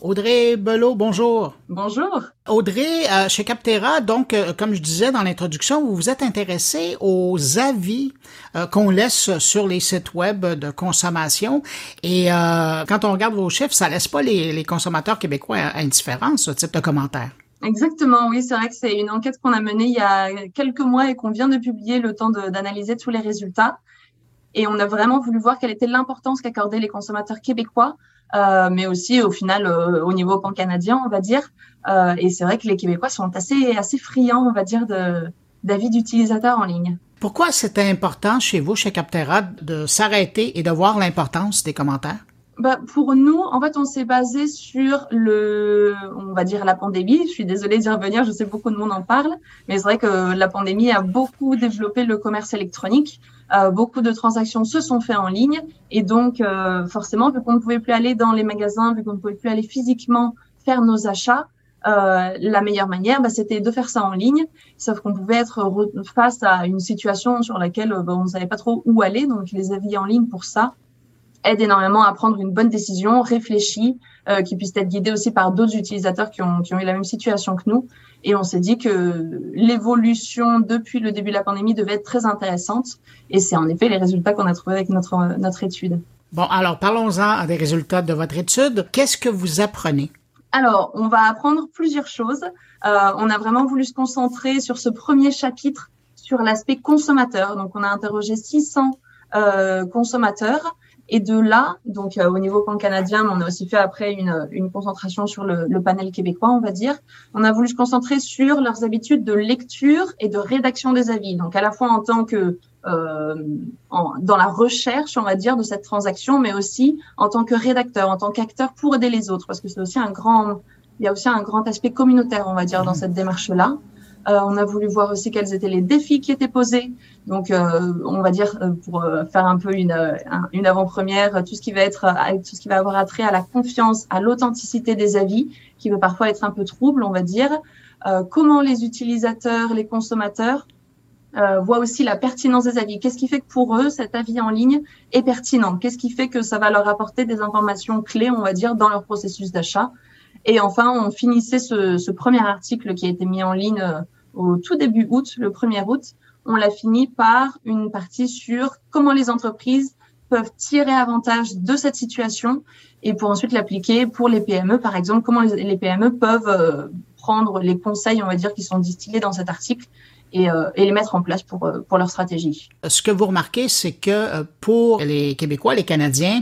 Audrey Belot, bonjour. Bonjour. Audrey, euh, chez Captera, donc, euh, comme je disais dans l'introduction, vous vous êtes intéressé aux avis euh, qu'on laisse sur les sites web de consommation. Et quand on regarde vos chiffres, ça laisse pas les, consommateurs québécois indifférents, ce type de commentaires. Exactement, oui, c'est vrai que c'est une enquête qu'on a menée il y a quelques mois et qu'on vient de publier le temps d'analyser tous les résultats. Et on a vraiment voulu voir quelle était l'importance qu'accordaient les consommateurs québécois euh, mais aussi au final euh, au niveau pan-canadien, on va dire. Euh, et c'est vrai que les Québécois sont assez, assez friands, on va dire, d'avis d'utilisateurs en ligne. Pourquoi c'était important chez vous, chez Captera, de s'arrêter et de voir l'importance des commentaires? bah, pour nous, en fait, on s'est basé sur le, on va dire la pandémie. Je suis désolée d'y revenir, je sais beaucoup de monde en parle, mais c'est vrai que la pandémie a beaucoup développé le commerce électronique. Euh, beaucoup de transactions se sont faites en ligne et donc euh, forcément, vu qu'on ne pouvait plus aller dans les magasins, vu qu'on ne pouvait plus aller physiquement faire nos achats, euh, la meilleure manière, bah, c'était de faire ça en ligne. Sauf qu'on pouvait être face à une situation sur laquelle bah, on ne savait pas trop où aller, donc les avis en ligne pour ça aident énormément à prendre une bonne décision, réfléchie, euh, qui puisse être guidée aussi par d'autres utilisateurs qui ont, qui ont eu la même situation que nous. Et on s'est dit que l'évolution depuis le début de la pandémie devait être très intéressante. Et c'est en effet les résultats qu'on a trouvés avec notre, notre étude. Bon, alors parlons-en des résultats de votre étude. Qu'est-ce que vous apprenez? Alors, on va apprendre plusieurs choses. Euh, on a vraiment voulu se concentrer sur ce premier chapitre sur l'aspect consommateur. Donc, on a interrogé 600 euh, consommateurs et de là, donc euh, au niveau pan-canadien, on a aussi fait après une, une concentration sur le, le, panel québécois, on va dire. On a voulu se concentrer sur leurs habitudes de lecture et de rédaction des avis. Donc à la fois en tant que euh, en, dans la recherche, on va dire, de cette transaction, mais aussi en tant que rédacteur, en tant qu'acteur pour aider les autres, parce que c'est aussi un grand, il y a aussi un grand aspect communautaire, on va dire, dans mmh. cette démarche-là. Euh, on a voulu voir aussi quels étaient les défis qui étaient posés. Donc, euh, on va dire euh, pour faire un peu une, une avant-première, tout ce qui va être, tout ce qui va avoir attrait à la confiance, à l'authenticité des avis, qui peut parfois être un peu trouble, on va dire. comment les utilisateurs, les consommateurs voient aussi la pertinence des avis? Qu'est-ce qui fait que pour eux, cet avis en ligne est pertinent? Qu'est-ce qui fait que ça va leur apporter des informations clés, on va dire, dans leur processus d'achat? Et enfin, on finissait ce, ce, premier article qui a été mis en ligne au tout début août, le 1er août, on l'a fini par une partie sur comment les entreprises peuvent tirer avantage de cette situation et pour ensuite l'appliquer pour les PME, par exemple, comment les, PME peuvent euh, prendre les conseils, on va dire, qui sont distillés dans cet article et, euh, et les mettre en place pour, euh, pour leur stratégie. Ce que vous remarquez, c'est que pour les Québécois, les Canadiens,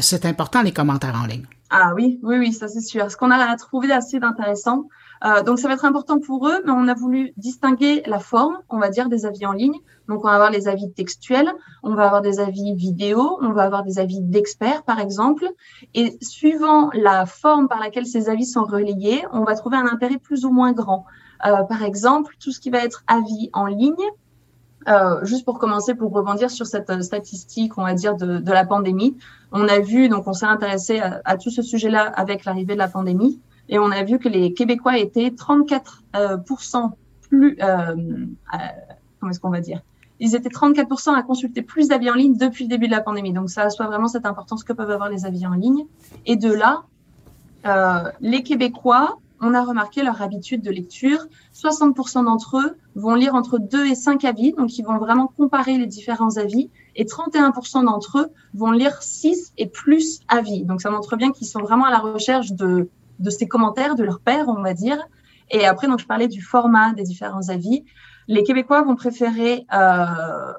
c'est important les commentaires en ligne. Ah oui, oui, oui, ça c'est sûr. Ce qu'on a trouvé assez intéressant, euh, donc, ça va être important pour eux, mais on a voulu distinguer la forme, on va dire, des avis en ligne. Donc, on va avoir les avis textuels, on va avoir des avis vidéo, on va avoir des avis d'experts, par exemple. Et suivant la forme par laquelle ces avis sont relayés, on va trouver un intérêt plus ou moins grand. Euh, par exemple, tout ce qui va être avis en ligne, euh, juste pour commencer, pour rebondir sur cette statistique, on va dire, de, de la pandémie, on a vu, donc on s'est intéressé à, à, tout ce sujet-là avec l'arrivée de la pandémie. Et on a vu que les Québécois étaient 34 euh, plus, euh, euh, comment est-ce qu'on va dire? Ils étaient 34% à consulter plus d'avis en ligne depuis le début de la pandémie. Donc ça soit vraiment cette importance que peuvent avoir les avis en ligne. Et de là, euh, les Québécois, on a remarqué leur habitude de lecture. 60% d'entre eux vont lire entre 2 et 5 avis, donc ils vont vraiment comparer les différents avis. Et 31% d'entre eux vont lire 6 et plus avis. Donc ça montre bien qu'ils sont vraiment à la recherche de de ces commentaires de leur père, on va dire. Et après, donc, je parlais du format des différents avis. Les Québécois vont préférer, euh,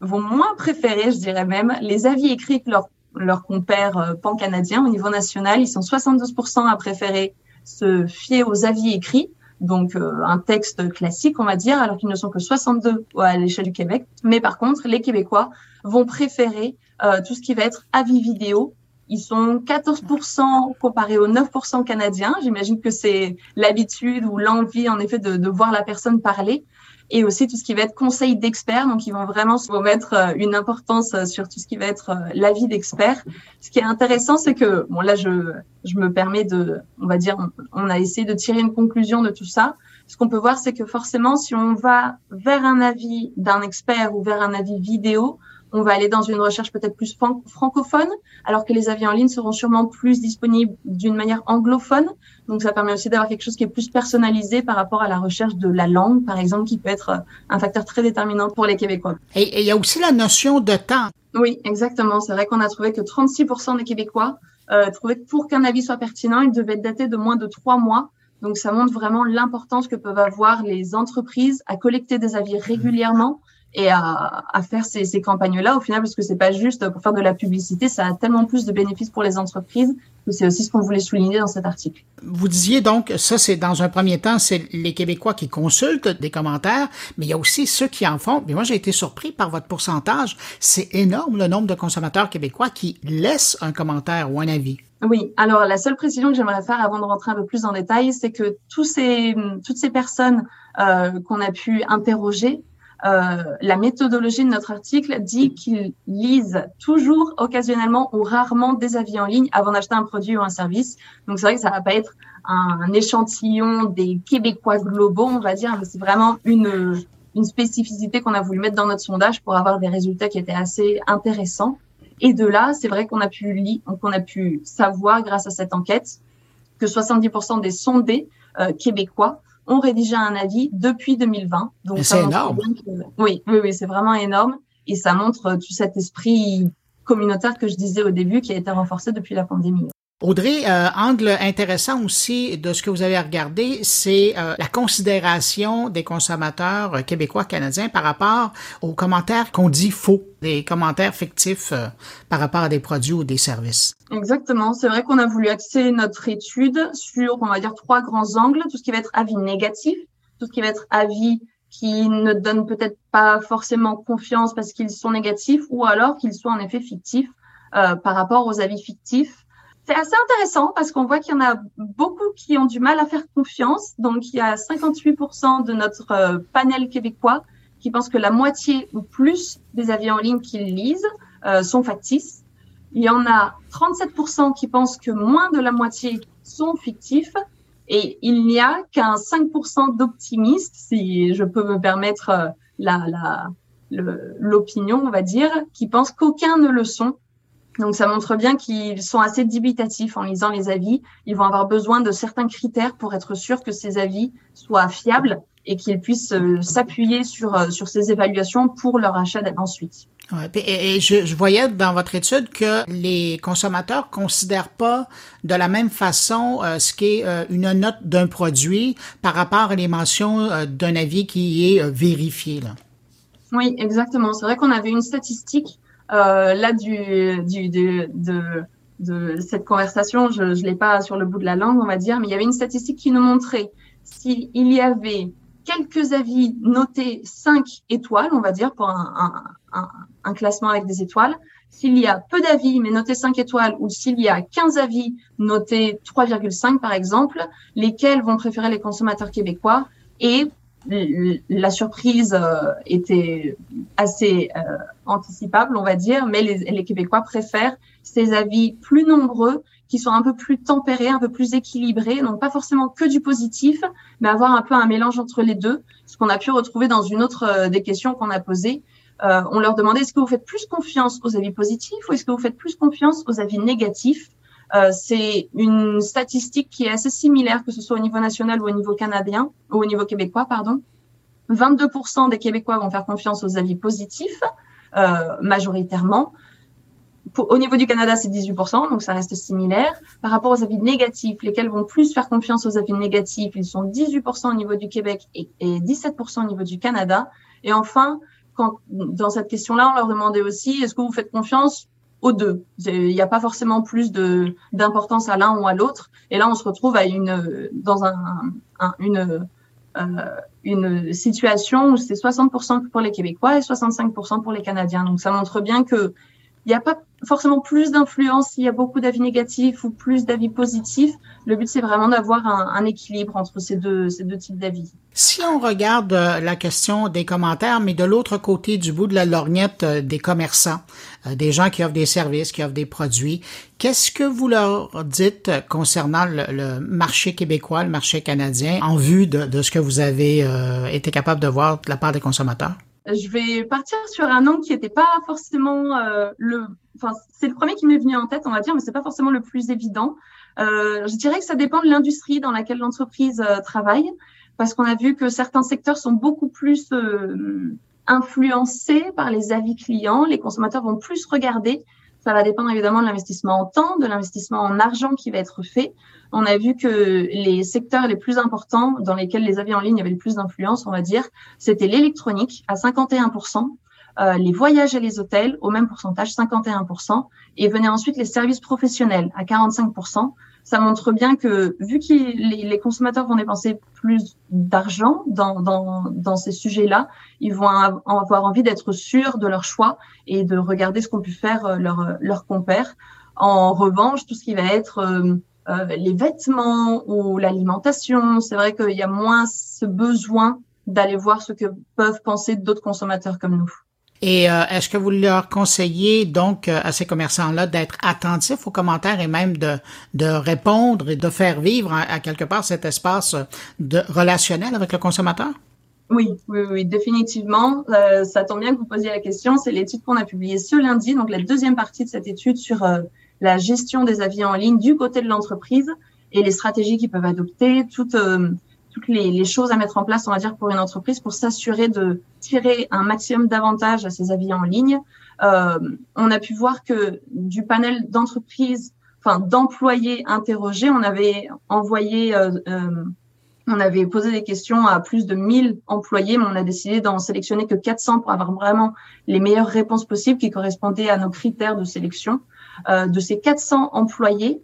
vont moins préférer, je dirais même, les avis écrits que leurs leur compères euh, pan-canadiens au niveau national. Ils sont 72% à préférer se fier aux avis écrits, donc euh, un texte classique, on va dire, alors qu'ils ne sont que 62 à l'échelle du Québec. Mais par contre, les Québécois vont préférer euh, tout ce qui va être avis vidéo ils sont 14% comparés aux 9% canadiens. J'imagine que c'est l'habitude ou l'envie, en effet, de, de, voir la personne parler. Et aussi tout ce qui va être conseil d'experts. Donc, ils vont vraiment se mettre euh, une importance euh, sur tout ce qui va être euh, l'avis d'experts. Ce qui est intéressant, c'est que, bon, là, je, je me permets de, on va dire, on a essayé de tirer une conclusion de tout ça. Ce qu'on peut voir, c'est que forcément, si on va vers un avis d'un expert ou vers un avis vidéo, on va aller dans une recherche peut-être plus francophone, alors que les avis en ligne seront sûrement plus disponibles d'une manière anglophone. Donc, ça permet aussi d'avoir quelque chose qui est plus personnalisé par rapport à la recherche de la langue, par exemple, qui peut être euh, un facteur très déterminant pour les Québécois. Et il y a aussi la notion de temps. Oui, exactement. C'est vrai qu'on a trouvé que 36% des Québécois euh, trouvaient que pour qu'un avis soit pertinent, il devait être daté de moins de trois mois. Donc, ça montre vraiment l'importance que peuvent avoir les entreprises à collecter des avis régulièrement et à, à faire ces, ces campagnes-là au final, parce que c'est pas juste pour faire de la publicité, ça a tellement plus de bénéfices pour les entreprises que c'est aussi ce qu'on voulait souligner dans cet article. Vous disiez donc, ça c'est dans un premier temps, c'est les Québécois qui consultent des commentaires, mais il y a aussi ceux qui en font. Mais moi j'ai été surpris par votre pourcentage. C'est énorme le nombre de consommateurs québécois qui laissent un commentaire ou un avis. Oui, alors la seule précision que j'aimerais faire avant de rentrer un peu plus en détail, c'est que tous ces, toutes ces personnes euh, qu'on a pu interroger euh, la méthodologie de notre article dit qu'ils lisent toujours, occasionnellement ou rarement des avis en ligne avant d'acheter un produit ou un service. Donc c'est vrai que ça va pas être un, échantillon des Québécois globaux, on va dire, mais c'est vraiment une, une spécificité qu'on a voulu mettre dans notre sondage pour avoir des résultats qui étaient assez intéressants. Et de là, c'est vrai qu'on a pu lire, qu'on a pu savoir grâce à cette enquête que 70% des sondés euh, québécois ont rédigé un avis depuis 2020. Donc c'est énorme. oui, oui, oui, c'est vraiment énorme. Et ça montre tout cet esprit communautaire que je disais au début qui a été renforcé depuis la pandémie. Audrey, euh, angle intéressant aussi de ce que vous avez regardé, c'est euh, la considération des consommateurs euh, québécois canadiens par rapport aux commentaires qu'on dit faux, des commentaires fictifs par rapport à des produits ou des services. Exactement, c'est vrai qu'on a voulu axer notre étude sur, on va dire, trois grands angles, tout ce qui va être avis négatif, tout ce qui va être avis qui ne donne peut-être pas forcément confiance parce qu'ils sont négatifs ou alors qu'ils soient en effet fictifs par rapport aux avis fictifs c'est assez intéressant parce qu'on voit qu'il y en a beaucoup qui ont du mal à faire confiance. Donc, il y a 58% de notre euh, panel québécois qui pensent que la moitié ou plus des avis en ligne qu'ils lisent euh, sont factices. Il y en a 37% qui pensent que moins de la moitié sont fictifs. Et il n'y a qu'un 5% d'optimistes, si je peux me permettre euh, l'opinion, on va dire, qui pensent qu'aucun ne le sont donc ça montre bien qu'ils sont assez dubitatifs en lisant les avis. Ils vont avoir besoin de certains critères pour être sûr que ces avis soient fiables et qu'ils puissent euh, s'appuyer sur euh, sur ces évaluations pour leur achat ensuite. et, je, voyais dans votre étude que les consommateurs considèrent pas de la même façon euh, ce qu'est une note d'un produit par rapport à les mentions d'un avis qui est vérifié. Là. Oui, exactement. C'est vrai qu'on avait une statistique euh, là, du, du, de, de, de, cette conversation, je ne l'ai pas sur le bout de la langue, on va dire, mais il y avait une statistique qui nous montrait s'il y avait quelques avis notés 5 étoiles, on va dire, pour un, un, un, classement avec des étoiles, s'il y a peu d'avis mais notés 5 étoiles ou s'il y a 15 avis notés 3,5 par exemple, lesquels vont préférer les consommateurs québécois et la surprise euh, était assez euh, anticipable, on va dire, mais les, Québécois préfèrent ces avis plus nombreux, qui sont un peu plus tempérés, un peu plus équilibrés, donc pas forcément que du positif, mais avoir un peu un mélange entre les deux, ce qu'on a pu retrouver dans une autre euh, des questions qu'on a posées. on leur demandait est-ce que vous faites plus confiance aux avis positifs ou est-ce que vous faites plus confiance aux avis négatifs? Euh, c'est une statistique qui est assez similaire, que ce soit au niveau national ou au niveau canadien, ou au niveau québécois, pardon. 22% des Québécois vont faire confiance aux avis positifs, euh, majoritairement. au niveau du Canada, c'est 18%, donc ça reste similaire. Par rapport aux avis négatifs, lesquels vont plus faire confiance aux avis négatifs, ils sont 18% au niveau du Québec et, et 17% au niveau du Canada. Et enfin, quand, dans cette question-là, on leur demandait aussi, est-ce que vous faites confiance aux deux. Il n'y a pas forcément plus de d'importance à l'un ou à l'autre. Et là, on se retrouve à une dans un, une euh, une situation où c'est 60% pour les Québécois et 65% pour les Canadiens. Donc ça montre bien que il n'y a pas forcément plus d'influence s'il y a beaucoup d'avis négatifs ou plus d'avis positifs. Le but, c'est vraiment d'avoir un, équilibre entre ces deux, types d'avis. Si on regarde euh, la question des commentaires, mais de l'autre côté du bout de la lorgnette euh, des commerçants, euh, des gens qui offrent des services, qui offrent des produits, qu'est-ce que vous leur dites concernant le, marché québécois, le marché canadien, en vue de, ce que vous avez été capable de voir de la part des consommateurs? Je vais partir sur un nom qui n'était pas forcément euh, le. Enfin, c'est le premier qui m'est venu en tête, on va dire, mais c'est pas forcément le plus évident. Euh, je dirais que ça dépend de l'industrie dans laquelle l'entreprise euh, travaille, parce qu'on a vu que certains secteurs sont beaucoup plus euh, influencés par les avis clients. Les consommateurs vont plus regarder. Ça va dépendre évidemment de l'investissement en temps, de l'investissement en argent qui va être fait. On a vu que les secteurs les plus importants dans lesquels les avis en ligne avaient le plus d'influence, on va dire, c'était l'électronique à 51%, euh, les voyages et les hôtels au même pourcentage, 51%, et venaient ensuite les services professionnels à 45%. Ça montre bien que vu que les, consommateurs vont dépenser plus d'argent dans, dans, ces sujets-là, ils vont avoir envie d'être sûrs de leur choix et de regarder ce qu'ont pu faire euh, leurs leur compères. En revanche, tout ce qui va être euh, euh, les vêtements ou l'alimentation, c'est vrai qu'il y a moins ce besoin d'aller voir ce que peuvent penser d'autres consommateurs comme nous. Et euh, est-ce que vous leur conseillez donc euh, à ces commerçants-là d'être attentifs aux commentaires et même de, de répondre et de faire vivre à, quelque part cet espace de relationnel avec le consommateur? Oui, oui, oui, définitivement. Euh, ça tombe bien que vous posiez la question. C'est l'étude qu'on a publiée ce lundi, donc la deuxième partie de cette étude sur la gestion des avis en ligne du côté de l'entreprise et les stratégies qu'ils peuvent adopter, toutes toutes les, les, choses à mettre en place, on va dire, pour une entreprise pour s'assurer de tirer un maximum d'avantages à ses avis en ligne. Euh, on a pu voir que du panel d'entreprises, enfin d'employés interrogés, on avait envoyé, euh, euh, on avait posé des questions à plus de 1000 employés, mais on a décidé d'en sélectionner que 400 pour avoir vraiment les meilleures réponses possibles qui correspondaient à nos critères de sélection. Euh, de ces 400 employés,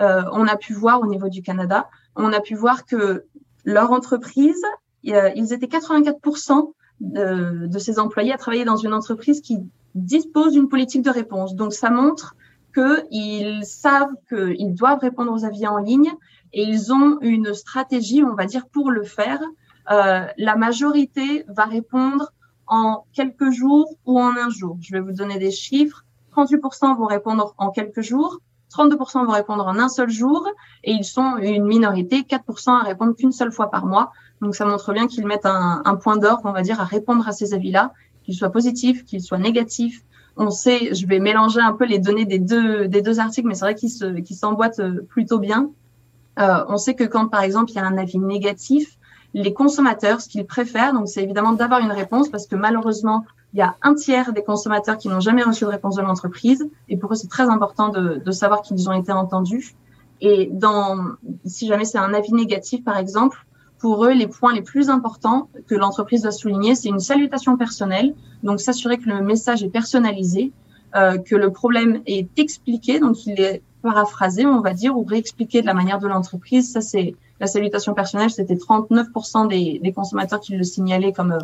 euh, on a pu voir au niveau du Canada, on a pu voir que leur entreprise, ils étaient 84% de, de, ces employés à travailler dans une entreprise qui dispose d'une politique de réponse. Donc, ça montre qu'ils savent qu'ils doivent répondre aux avis en ligne et ils ont une stratégie, on va dire, pour le faire. Euh, la majorité va répondre en quelques jours ou en un jour. Je vais vous donner des chiffres. 38% vont répondre en quelques jours, 32% vont répondre en un seul jour et ils sont une minorité, 4% à répondre qu'une seule fois par mois. Donc ça montre bien qu'ils mettent un, point d'ordre, on va dire, à répondre à ces avis-là, qu'ils soient positifs, qu'ils soient négatifs. On sait, je vais mélanger un peu les données des deux, des deux articles, mais c'est vrai qu'ils qu'ils s'emboîtent euh, plutôt bien. Euh, on sait que quand, par exemple, il y a un avis négatif, les consommateurs, ce qu'ils préfèrent, donc c'est évidemment d'avoir une réponse parce que malheureusement, il y a un tiers des consommateurs qui n'ont jamais reçu de réponse de l'entreprise et pour eux, c'est très important de, de savoir qu'ils ont été entendus. Et dans, si jamais c'est un avis négatif, par exemple, pour eux, les points les plus importants que l'entreprise doit souligner, c'est une salutation personnelle, donc s'assurer que le message est personnalisé, euh, que le problème est expliqué, donc il est paraphrasé, on va dire, ou réexpliqué de la manière de l'entreprise. Ça, c'est la salutation personnelle, c'était 39% des, des, consommateurs qui le signalaient comme euh,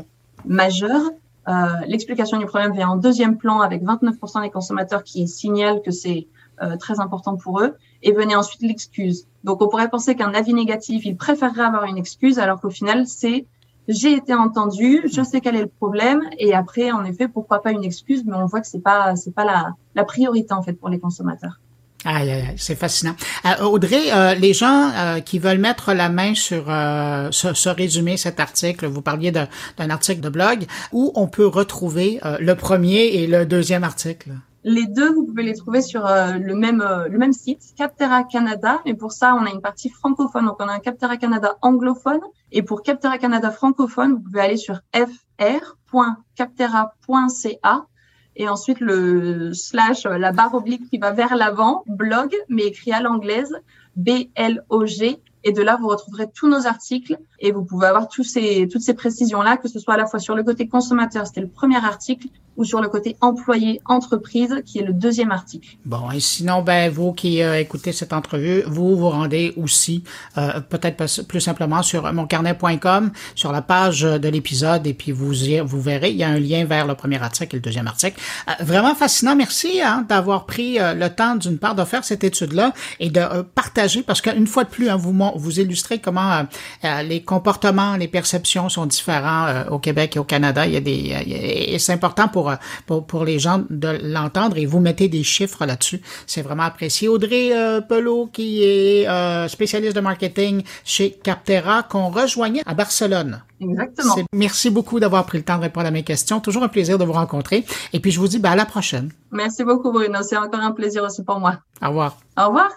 majeur. Euh, L'explication du problème vient en deuxième plan avec 29% des consommateurs qui signalent que c'est euh, très important pour eux. Et venait ensuite l'excuse. Donc on pourrait penser qu'un avis négatif, il préférerait avoir une excuse, alors qu'au final, c'est j'ai été entendu, je sais quel est le problème, et après, en effet, pourquoi pas une excuse, mais on voit que c'est pas c'est pas la, la priorité en fait pour les consommateurs. Aïe, c'est fascinant. Euh, Audrey, euh, les gens euh, qui veulent mettre la main sur euh, ce, ce, résumé, cet article, vous parliez d'un article de blog, où on peut retrouver euh, le premier et le deuxième article? Les deux, vous pouvez les trouver sur le même le même site, Captera Canada. Et pour ça, on a une partie francophone. Donc, on a un Captera Canada anglophone. Et pour Captera Canada francophone, vous pouvez aller sur fr.captera.ca et ensuite le slash, la barre oblique qui va vers l'avant, blog, mais écrit à l'anglaise, B-L-O-G. Et de là, vous retrouverez tous nos articles et vous pouvez avoir tous ces, toutes ces précisions-là, que ce soit à la fois sur le côté consommateur, c'était le premier article, ou sur le côté employé entreprise qui est le deuxième article. Bon, et sinon, ben vous qui euh, écoutez cette entrevue, vous vous rendez aussi euh, peut-être plus simplement sur moncarnet.com, sur la page de l'épisode, et puis vous vous verrez, il y a un lien vers le premier article et le deuxième article. Euh, vraiment fascinant, merci hein, d'avoir pris euh, le temps d'une part de faire cette étude-là et de euh, partager, parce qu'une fois de plus, hein, vous vous illustrez comment les comportements, les perceptions sont différents au Québec et au Canada. Il y a des, et c'est important pour pour, pour, pour les gens de l'entendre et vous mettez des chiffres là-dessus. C'est vraiment apprécié. Audrey euh, Pelot, qui est euh, spécialiste de marketing chez Captera, qu'on rejoignait à Barcelone. Exactement. Merci beaucoup d'avoir pris le temps de répondre à mes questions. Toujours un plaisir de vous rencontrer. Et puis, je vous dis ben, à la prochaine. Merci beaucoup, Bruno. C'est encore un plaisir aussi pour moi. Au revoir. Au revoir.